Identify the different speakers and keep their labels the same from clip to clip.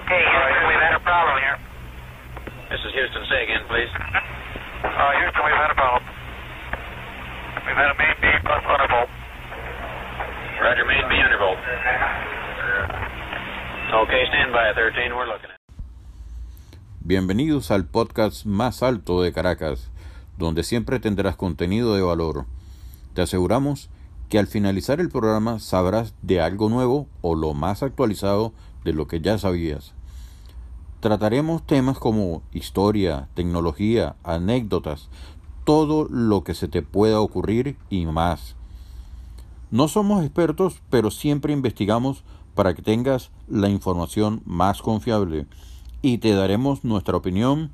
Speaker 1: Okay, Houston, we've had a problem here.
Speaker 2: This is Houston. Say again, please.
Speaker 1: Uh, Houston, we've had a problem. We've had a main beam plus undervolt.
Speaker 2: Roger, main B undervolt. Okay, stand by 13. We're looking at.
Speaker 3: Bienvenidos al podcast más alto de Caracas, donde siempre tendrás contenido de valor. Te aseguramos que al finalizar el programa sabrás de algo nuevo o lo más actualizado de lo que ya sabías. Trataremos temas como historia, tecnología, anécdotas, todo lo que se te pueda ocurrir y más. No somos expertos, pero siempre investigamos para que tengas la información más confiable y te daremos nuestra opinión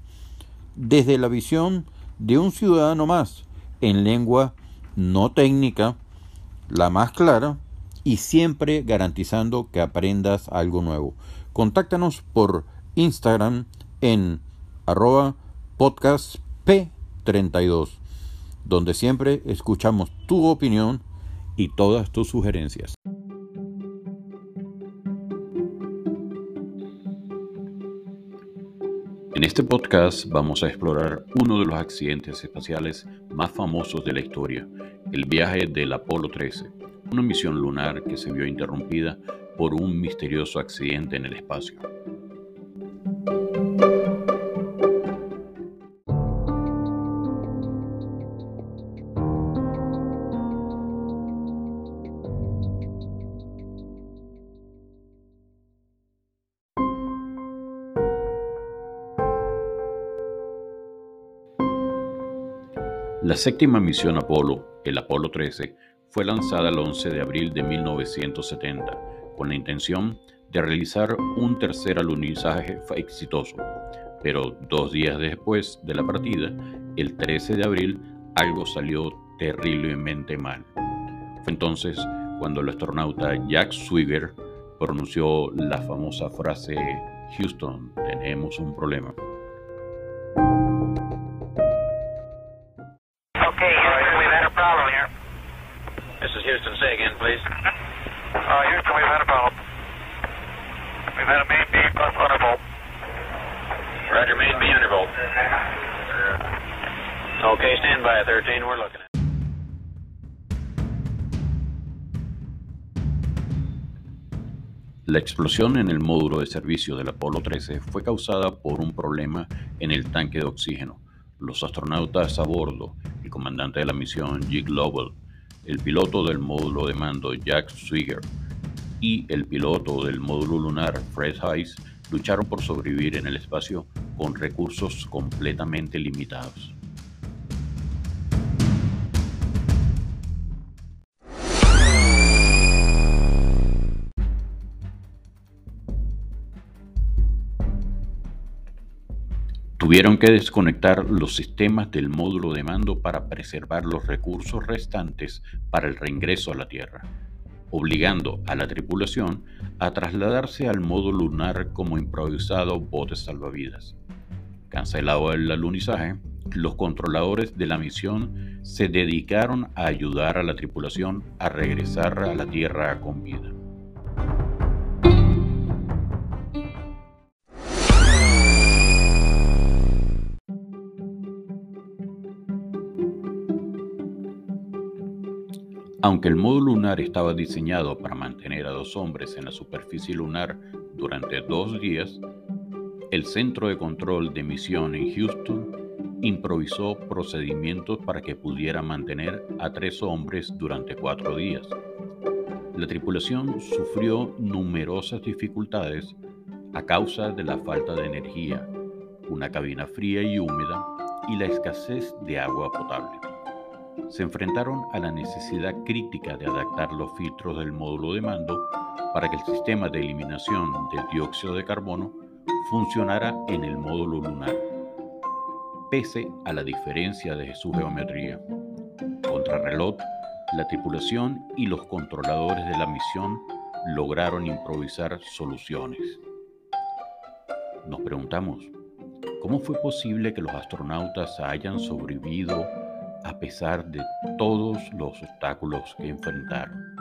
Speaker 3: desde la visión de un ciudadano más en lengua no técnica, la más clara y siempre garantizando que aprendas algo nuevo. Contáctanos por Instagram en arroba podcast P32, donde siempre escuchamos tu opinión y todas tus sugerencias. En este podcast vamos a explorar uno de los accidentes espaciales más famosos de la historia, el viaje del Apolo 13, una misión lunar que se vio interrumpida por un misterioso accidente en el espacio. La séptima misión Apolo, el Apolo 13, fue lanzada el 11 de abril de 1970 con la intención de realizar un tercer alunizaje exitoso. Pero dos días después de la partida, el 13 de abril, algo salió terriblemente mal. Fue entonces cuando el astronauta Jack Swigger pronunció la famosa frase Houston, tenemos un problema.
Speaker 2: Houston. Say again, please.
Speaker 1: Uh, Houston, we've had a problem. We've had a main beam plus undervolt.
Speaker 2: Roger, main B undervolt. Okay, stand by 13. We're looking at.
Speaker 3: La explosión en el módulo de servicio del Apolo 13 fue causada por un problema en el tanque de oxígeno. Los astronautas a bordo, el comandante de la misión Jig Lovell, el piloto del módulo de mando Jack Swigger y el piloto del módulo lunar Fred Hayes lucharon por sobrevivir en el espacio con recursos completamente limitados. Tuvieron que desconectar los sistemas del módulo de mando para preservar los recursos restantes para el reingreso a la Tierra, obligando a la tripulación a trasladarse al módulo lunar como improvisado bote salvavidas. Cancelado el alunizaje, los controladores de la misión se dedicaron a ayudar a la tripulación a regresar a la Tierra con vida. Aunque el módulo lunar estaba diseñado para mantener a dos hombres en la superficie lunar durante dos días, el Centro de Control de Misión en Houston improvisó procedimientos para que pudiera mantener a tres hombres durante cuatro días. La tripulación sufrió numerosas dificultades a causa de la falta de energía, una cabina fría y húmeda y la escasez de agua potable se enfrentaron a la necesidad crítica de adaptar los filtros del módulo de mando para que el sistema de eliminación del dióxido de carbono funcionara en el módulo lunar, pese a la diferencia de su geometría. Contrarreloj, la tripulación y los controladores de la misión lograron improvisar soluciones. Nos preguntamos, ¿cómo fue posible que los astronautas hayan sobrevivido a pesar de todos los obstáculos que enfrentaron.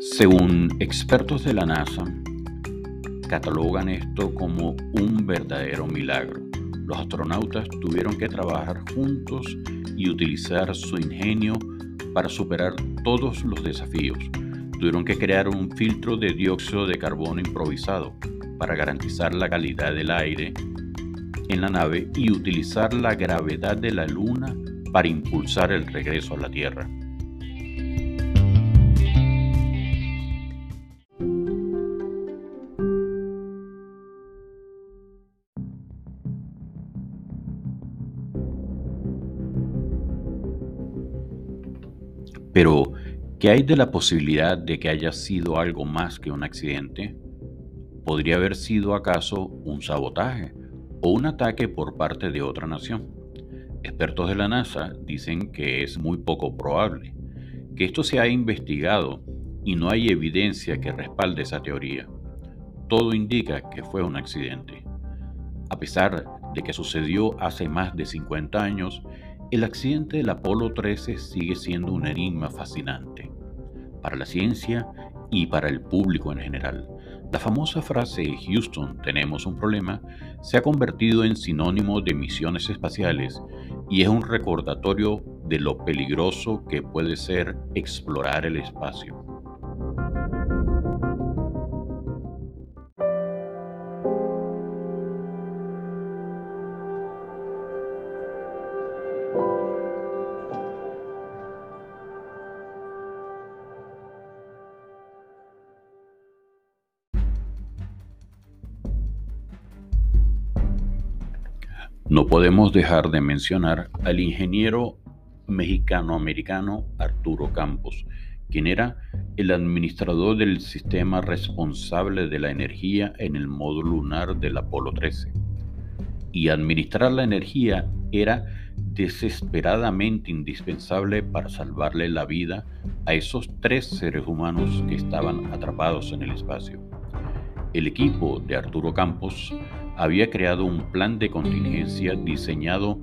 Speaker 3: Según expertos de la NASA, catalogan esto como un verdadero milagro. Los astronautas tuvieron que trabajar juntos y utilizar su ingenio para superar todos los desafíos. Tuvieron que crear un filtro de dióxido de carbono improvisado para garantizar la calidad del aire en la nave y utilizar la gravedad de la Luna para impulsar el regreso a la Tierra. Pero, ¿qué hay de la posibilidad de que haya sido algo más que un accidente? ¿Podría haber sido acaso un sabotaje o un ataque por parte de otra nación? Expertos de la NASA dicen que es muy poco probable, que esto se ha investigado y no hay evidencia que respalde esa teoría. Todo indica que fue un accidente. A pesar de que sucedió hace más de 50 años, el accidente del Apolo 13 sigue siendo un enigma fascinante para la ciencia y para el público en general. La famosa frase Houston, tenemos un problema, se ha convertido en sinónimo de misiones espaciales y es un recordatorio de lo peligroso que puede ser explorar el espacio. No podemos dejar de mencionar al ingeniero mexicano-americano Arturo Campos, quien era el administrador del sistema responsable de la energía en el módulo lunar del Apolo 13. Y administrar la energía era desesperadamente indispensable para salvarle la vida a esos tres seres humanos que estaban atrapados en el espacio. El equipo de Arturo Campos había creado un plan de contingencia diseñado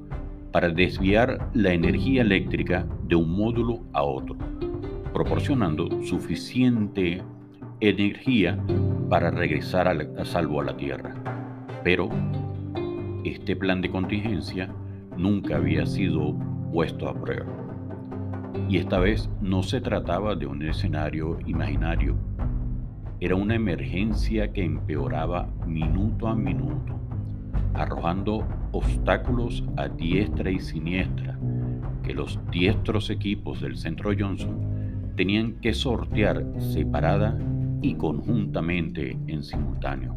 Speaker 3: para desviar la energía eléctrica de un módulo a otro, proporcionando suficiente energía para regresar a, salvo a la Tierra. Pero este plan de contingencia nunca había sido puesto a prueba. Y esta vez no se trataba de un escenario imaginario era una emergencia que empeoraba minuto a minuto, arrojando obstáculos a diestra y siniestra que los diestros equipos del centro Johnson tenían que sortear separada y conjuntamente en simultáneo.